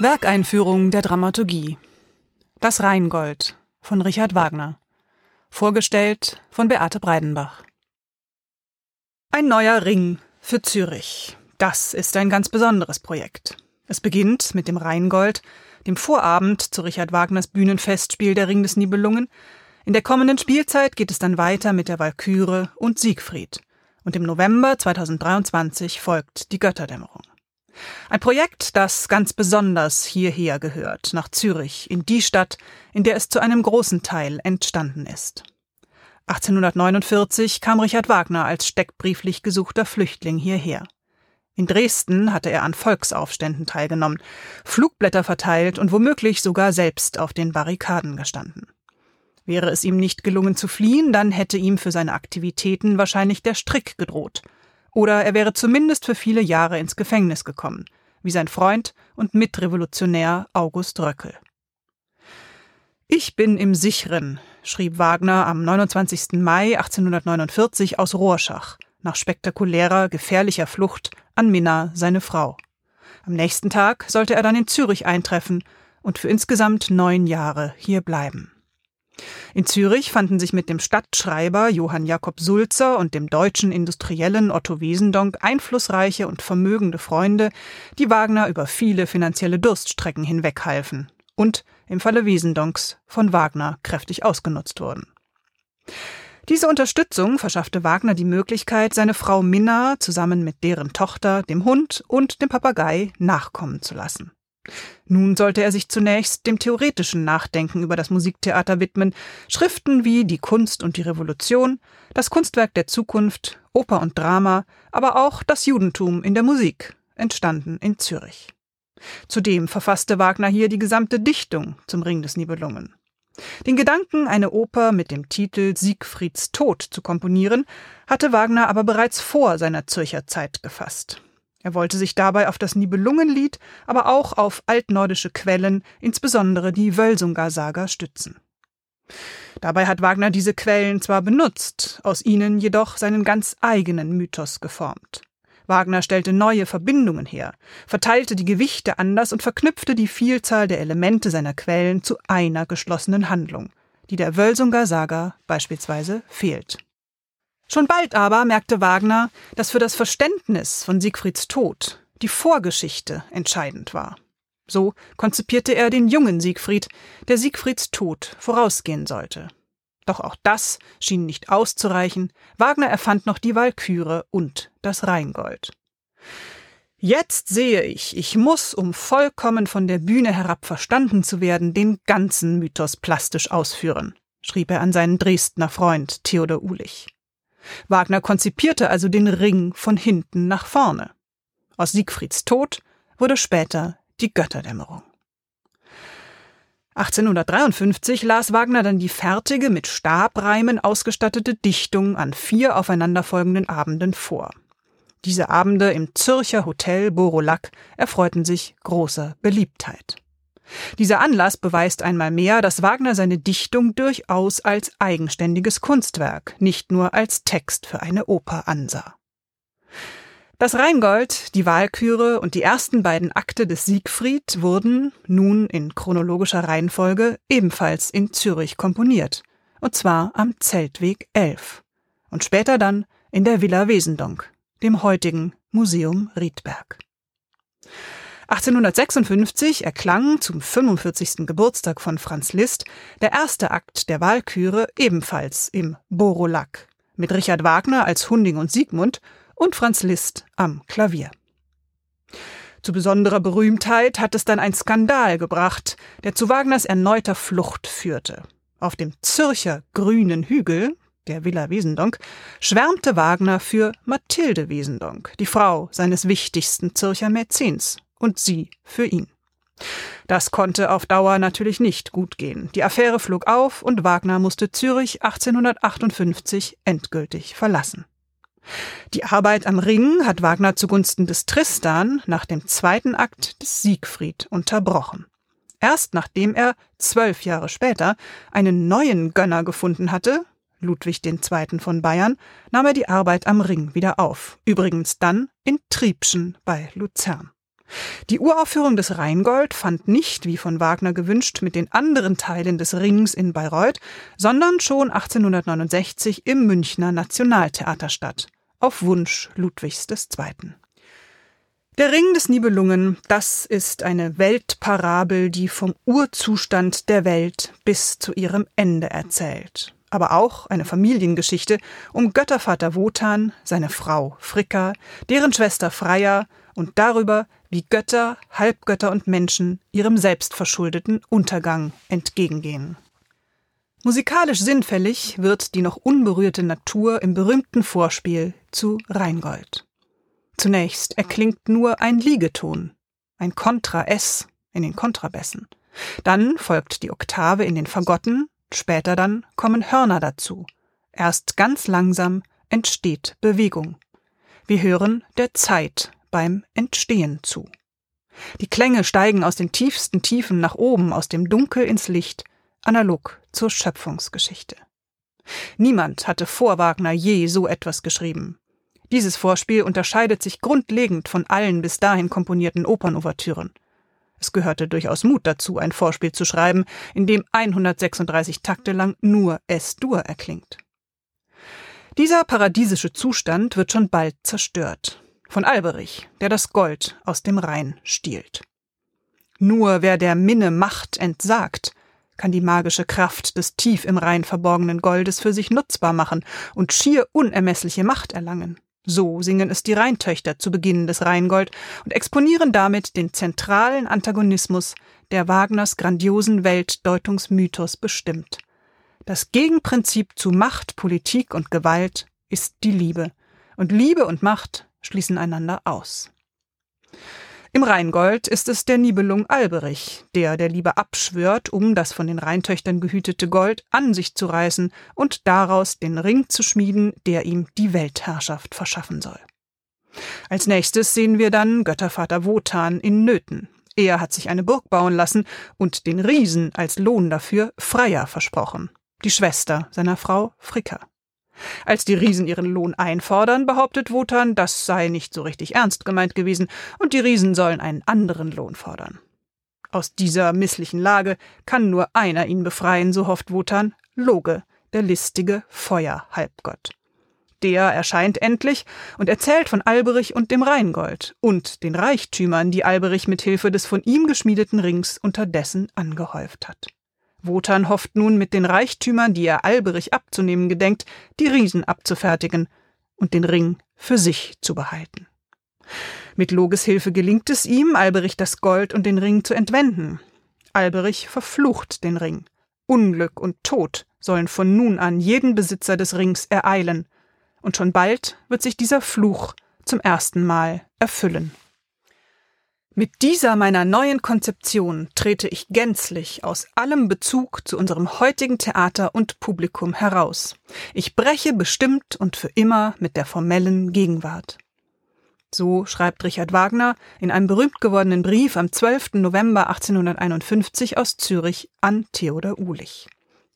Werkeinführung der Dramaturgie. Das Rheingold von Richard Wagner. Vorgestellt von Beate Breidenbach. Ein neuer Ring für Zürich. Das ist ein ganz besonderes Projekt. Es beginnt mit dem Rheingold, dem Vorabend zu Richard Wagners Bühnenfestspiel Der Ring des Nibelungen. In der kommenden Spielzeit geht es dann weiter mit der Walküre und Siegfried. Und im November 2023 folgt die Götterdämmerung. Ein Projekt, das ganz besonders hierher gehört, nach Zürich, in die Stadt, in der es zu einem großen Teil entstanden ist. 1849 kam Richard Wagner als steckbrieflich gesuchter Flüchtling hierher. In Dresden hatte er an Volksaufständen teilgenommen, Flugblätter verteilt und womöglich sogar selbst auf den Barrikaden gestanden. Wäre es ihm nicht gelungen zu fliehen, dann hätte ihm für seine Aktivitäten wahrscheinlich der Strick gedroht – oder er wäre zumindest für viele Jahre ins Gefängnis gekommen, wie sein Freund und Mitrevolutionär August Röckel. Ich bin im Sicheren, schrieb Wagner am 29. Mai 1849 aus Rorschach, nach spektakulärer, gefährlicher Flucht an Minna, seine Frau. Am nächsten Tag sollte er dann in Zürich eintreffen und für insgesamt neun Jahre hier bleiben. In Zürich fanden sich mit dem Stadtschreiber Johann Jakob Sulzer und dem deutschen Industriellen Otto Wesendonck einflussreiche und vermögende Freunde, die Wagner über viele finanzielle Durststrecken hinweghalfen und im Falle Wesendonks von Wagner kräftig ausgenutzt wurden. Diese Unterstützung verschaffte Wagner die Möglichkeit, seine Frau Minna zusammen mit deren Tochter, dem Hund und dem Papagei nachkommen zu lassen. Nun sollte er sich zunächst dem theoretischen Nachdenken über das Musiktheater widmen, Schriften wie Die Kunst und die Revolution, das Kunstwerk der Zukunft, Oper und Drama, aber auch das Judentum in der Musik, entstanden in Zürich. Zudem verfasste Wagner hier die gesamte Dichtung zum Ring des Nibelungen. Den Gedanken, eine Oper mit dem Titel Siegfrieds Tod zu komponieren, hatte Wagner aber bereits vor seiner Zürcher Zeit gefasst. Er wollte sich dabei auf das Nibelungenlied, aber auch auf altnordische Quellen, insbesondere die Wölsunga-Saga, stützen. Dabei hat Wagner diese Quellen zwar benutzt, aus ihnen jedoch seinen ganz eigenen Mythos geformt. Wagner stellte neue Verbindungen her, verteilte die Gewichte anders und verknüpfte die Vielzahl der Elemente seiner Quellen zu einer geschlossenen Handlung, die der Wölsunger Saga beispielsweise fehlt. Schon bald aber merkte Wagner, dass für das Verständnis von Siegfrieds Tod die Vorgeschichte entscheidend war. So konzipierte er den jungen Siegfried, der Siegfrieds Tod vorausgehen sollte. Doch auch das schien nicht auszureichen. Wagner erfand noch die Walküre und das Rheingold. Jetzt sehe ich, ich muss, um vollkommen von der Bühne herab verstanden zu werden, den ganzen Mythos plastisch ausführen, schrieb er an seinen Dresdner Freund Theodor Ulich. Wagner konzipierte also den Ring von hinten nach vorne. Aus Siegfrieds Tod wurde später die Götterdämmerung. 1853 las Wagner dann die fertige, mit Stabreimen ausgestattete Dichtung an vier aufeinanderfolgenden Abenden vor. Diese Abende im Zürcher Hotel Borolac erfreuten sich großer Beliebtheit. Dieser Anlass beweist einmal mehr, dass Wagner seine Dichtung durchaus als eigenständiges Kunstwerk, nicht nur als Text für eine Oper ansah. Das Rheingold, die Walküre und die ersten beiden Akte des Siegfried wurden, nun in chronologischer Reihenfolge, ebenfalls in Zürich komponiert, und zwar am Zeltweg 11 und später dann in der Villa Wesendonck, dem heutigen Museum Riedberg. 1856 erklang zum 45. Geburtstag von Franz Liszt der erste Akt der Walküre ebenfalls im Borolack mit Richard Wagner als Hunding und Siegmund und Franz Liszt am Klavier. Zu besonderer Berühmtheit hat es dann ein Skandal gebracht, der zu Wagners erneuter Flucht führte. Auf dem Zürcher grünen Hügel, der Villa Wesendonck, schwärmte Wagner für Mathilde Wesendonck, die Frau seines wichtigsten Zürcher Mäzens, und sie für ihn. Das konnte auf Dauer natürlich nicht gut gehen. Die Affäre flog auf und Wagner musste Zürich 1858 endgültig verlassen. Die Arbeit am Ring hat Wagner zugunsten des Tristan nach dem zweiten Akt des Siegfried unterbrochen. Erst nachdem er zwölf Jahre später einen neuen Gönner gefunden hatte, Ludwig II. von Bayern, nahm er die Arbeit am Ring wieder auf, übrigens dann in Triebschen bei Luzern. Die Uraufführung des Rheingold fand nicht, wie von Wagner gewünscht, mit den anderen Teilen des Rings in Bayreuth, sondern schon 1869 im Münchner Nationaltheater statt, auf Wunsch Ludwigs II. Der Ring des Nibelungen, das ist eine Weltparabel, die vom Urzustand der Welt bis zu ihrem Ende erzählt. Aber auch eine Familiengeschichte um Göttervater Wotan, seine Frau Fricka, deren Schwester Freya und darüber, wie Götter, Halbgötter und Menschen ihrem selbstverschuldeten Untergang entgegengehen. Musikalisch sinnfällig wird die noch unberührte Natur im berühmten Vorspiel zu Rheingold. Zunächst erklingt nur ein Liegeton, ein Kontra S in den Kontrabässen. Dann folgt die Oktave in den Fagotten, später dann kommen Hörner dazu. Erst ganz langsam entsteht Bewegung. Wir hören der Zeit beim Entstehen zu. Die Klänge steigen aus den tiefsten Tiefen nach oben, aus dem Dunkel ins Licht, analog zur Schöpfungsgeschichte. Niemand hatte vor Wagner je so etwas geschrieben. Dieses Vorspiel unterscheidet sich grundlegend von allen bis dahin komponierten Opernouvertüren. Es gehörte durchaus Mut dazu, ein Vorspiel zu schreiben, in dem 136 Takte lang nur S-Dur erklingt. Dieser paradiesische Zustand wird schon bald zerstört. Von Alberich, der das Gold aus dem Rhein stiehlt. Nur wer der Minne Macht entsagt, kann die magische Kraft des tief im Rhein verborgenen Goldes für sich nutzbar machen und schier unermessliche Macht erlangen. So singen es die Rheintöchter zu Beginn des Rheingold und exponieren damit den zentralen Antagonismus, der Wagners grandiosen Weltdeutungsmythos bestimmt. Das Gegenprinzip zu Macht, Politik und Gewalt ist die Liebe, und Liebe und Macht schließen einander aus. Im Rheingold ist es der Nibelung Alberich, der der Liebe abschwört, um das von den Rheintöchtern gehütete Gold an sich zu reißen und daraus den Ring zu schmieden, der ihm die Weltherrschaft verschaffen soll. Als nächstes sehen wir dann Göttervater Wotan in Nöten. Er hat sich eine Burg bauen lassen und den Riesen als Lohn dafür Freya versprochen, die Schwester seiner Frau Fricka. Als die Riesen ihren Lohn einfordern, behauptet Wotan, das sei nicht so richtig ernst gemeint gewesen und die Riesen sollen einen anderen Lohn fordern. Aus dieser misslichen Lage kann nur einer ihn befreien, so hofft Wotan, Loge, der listige Feuerhalbgott. Der erscheint endlich und erzählt von Alberich und dem Rheingold und den Reichtümern, die Alberich mit Hilfe des von ihm geschmiedeten Rings unterdessen angehäuft hat. Wotan hofft nun mit den Reichtümern, die er Alberich abzunehmen gedenkt, die Riesen abzufertigen und den Ring für sich zu behalten. Mit Loges Hilfe gelingt es ihm, Alberich das Gold und den Ring zu entwenden. Alberich verflucht den Ring. Unglück und Tod sollen von nun an jeden Besitzer des Rings ereilen, und schon bald wird sich dieser Fluch zum ersten Mal erfüllen. Mit dieser meiner neuen Konzeption trete ich gänzlich aus allem Bezug zu unserem heutigen Theater und Publikum heraus. Ich breche bestimmt und für immer mit der formellen Gegenwart. So schreibt Richard Wagner in einem berühmt gewordenen Brief am 12. November 1851 aus Zürich an Theodor Uhlich.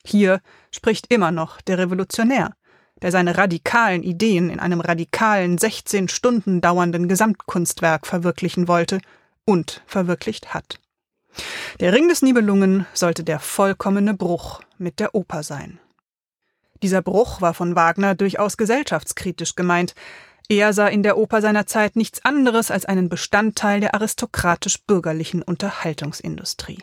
Hier spricht immer noch der Revolutionär, der seine radikalen Ideen in einem radikalen 16 Stunden dauernden Gesamtkunstwerk verwirklichen wollte und verwirklicht hat. Der Ring des Nibelungen sollte der vollkommene Bruch mit der Oper sein. Dieser Bruch war von Wagner durchaus gesellschaftskritisch gemeint. Er sah in der Oper seiner Zeit nichts anderes als einen Bestandteil der aristokratisch-bürgerlichen Unterhaltungsindustrie.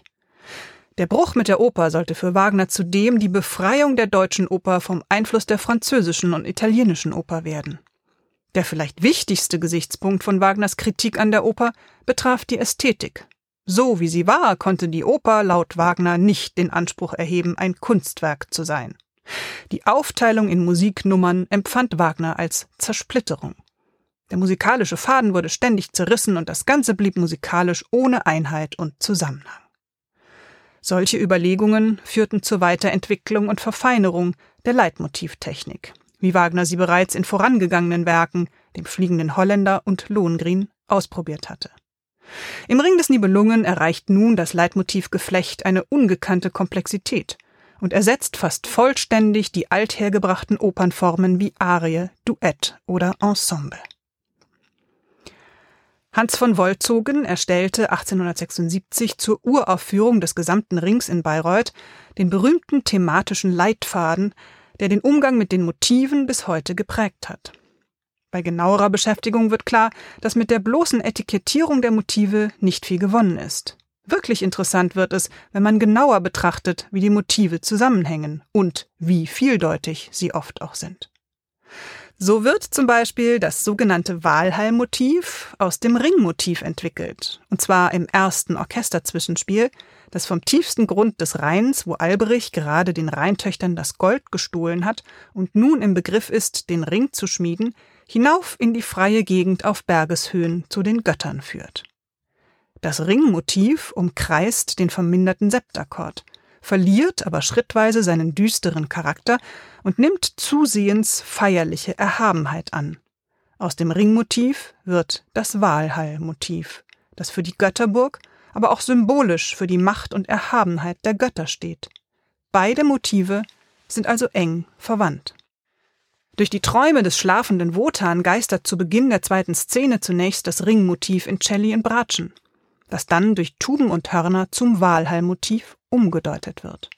Der Bruch mit der Oper sollte für Wagner zudem die Befreiung der deutschen Oper vom Einfluss der französischen und italienischen Oper werden. Der vielleicht wichtigste Gesichtspunkt von Wagners Kritik an der Oper betraf die Ästhetik. So wie sie war, konnte die Oper laut Wagner nicht den Anspruch erheben, ein Kunstwerk zu sein. Die Aufteilung in Musiknummern empfand Wagner als Zersplitterung. Der musikalische Faden wurde ständig zerrissen und das Ganze blieb musikalisch ohne Einheit und Zusammenhang. Solche Überlegungen führten zur Weiterentwicklung und Verfeinerung der Leitmotivtechnik, wie Wagner sie bereits in vorangegangenen Werken, dem Fliegenden Holländer und Lohengrin, ausprobiert hatte. Im Ring des Nibelungen erreicht nun das Leitmotivgeflecht eine ungekannte Komplexität und ersetzt fast vollständig die althergebrachten Opernformen wie Arie, Duett oder Ensemble. Hans von Wolzogen erstellte 1876 zur Uraufführung des gesamten Rings in Bayreuth den berühmten thematischen Leitfaden, der den Umgang mit den Motiven bis heute geprägt hat. Bei genauerer Beschäftigung wird klar, dass mit der bloßen Etikettierung der Motive nicht viel gewonnen ist. Wirklich interessant wird es, wenn man genauer betrachtet, wie die Motive zusammenhängen und wie vieldeutig sie oft auch sind. So wird zum Beispiel das sogenannte Walhall-Motiv aus dem Ringmotiv entwickelt, und zwar im ersten Orchesterzwischenspiel, das vom tiefsten Grund des Rheins, wo Alberich gerade den Rheintöchtern das Gold gestohlen hat und nun im Begriff ist, den Ring zu schmieden, hinauf in die freie Gegend auf Bergeshöhen zu den Göttern führt. Das Ringmotiv umkreist den verminderten Septakkord, verliert aber schrittweise seinen düsteren Charakter und nimmt zusehends feierliche Erhabenheit an. Aus dem Ringmotiv wird das Walhallmotiv, das für die Götterburg, aber auch symbolisch für die Macht und Erhabenheit der Götter steht. Beide Motive sind also eng verwandt. Durch die Träume des schlafenden Wotan geistert zu Beginn der zweiten Szene zunächst das Ringmotiv in Celli in Bratschen, das dann durch Tuben und Hörner zum Walhallmotiv umgedeutet wird.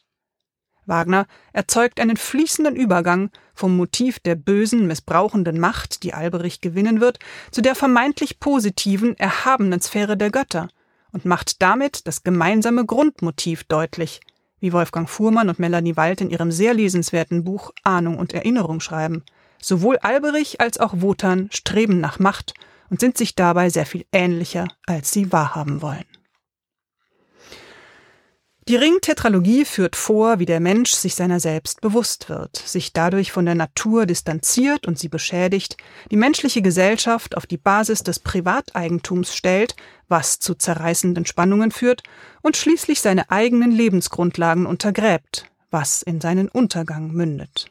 Wagner erzeugt einen fließenden Übergang vom Motiv der bösen, missbrauchenden Macht, die Alberich gewinnen wird, zu der vermeintlich positiven, erhabenen Sphäre der Götter und macht damit das gemeinsame Grundmotiv deutlich, wie Wolfgang Fuhrmann und Melanie Wald in ihrem sehr lesenswerten Buch Ahnung und Erinnerung schreiben. Sowohl Alberich als auch Wotan streben nach Macht und sind sich dabei sehr viel ähnlicher, als sie wahrhaben wollen. Die Ringtetralogie führt vor, wie der Mensch sich seiner selbst bewusst wird, sich dadurch von der Natur distanziert und sie beschädigt, die menschliche Gesellschaft auf die Basis des Privateigentums stellt, was zu zerreißenden Spannungen führt, und schließlich seine eigenen Lebensgrundlagen untergräbt, was in seinen Untergang mündet.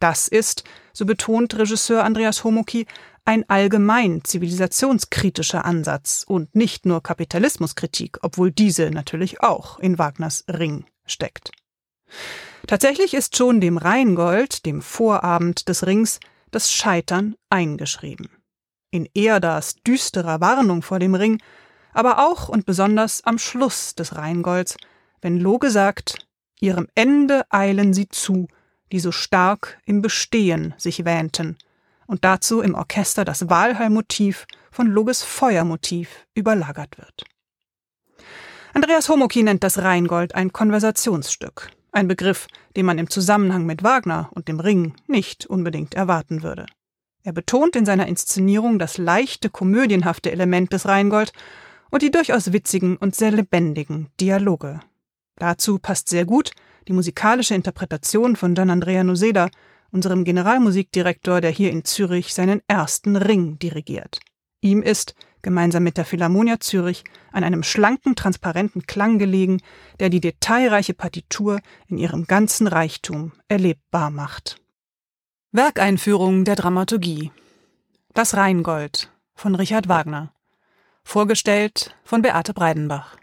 Das ist, so betont Regisseur Andreas Homoki, ein allgemein zivilisationskritischer Ansatz und nicht nur Kapitalismuskritik, obwohl diese natürlich auch in Wagners Ring steckt. Tatsächlich ist schon dem Rheingold, dem Vorabend des Rings, das Scheitern eingeschrieben. In Erdas düsterer Warnung vor dem Ring, aber auch und besonders am Schluss des Rheingolds, wenn Loge sagt, ihrem Ende eilen sie zu, die so stark im Bestehen sich wähnten, und dazu im Orchester das Walhall-Motiv von Loges Feuermotiv überlagert wird. Andreas Homoki nennt das Rheingold ein Konversationsstück, ein Begriff, den man im Zusammenhang mit Wagner und dem Ring nicht unbedingt erwarten würde. Er betont in seiner Inszenierung das leichte, komödienhafte Element des Rheingold und die durchaus witzigen und sehr lebendigen Dialoge. Dazu passt sehr gut die musikalische Interpretation von Gian Andrea Noseda, unserem Generalmusikdirektor, der hier in Zürich seinen ersten Ring dirigiert. Ihm ist, gemeinsam mit der Philharmonia Zürich, an einem schlanken, transparenten Klang gelegen, der die detailreiche Partitur in ihrem ganzen Reichtum erlebbar macht. Werkeinführung der Dramaturgie Das Rheingold von Richard Wagner Vorgestellt von Beate Breidenbach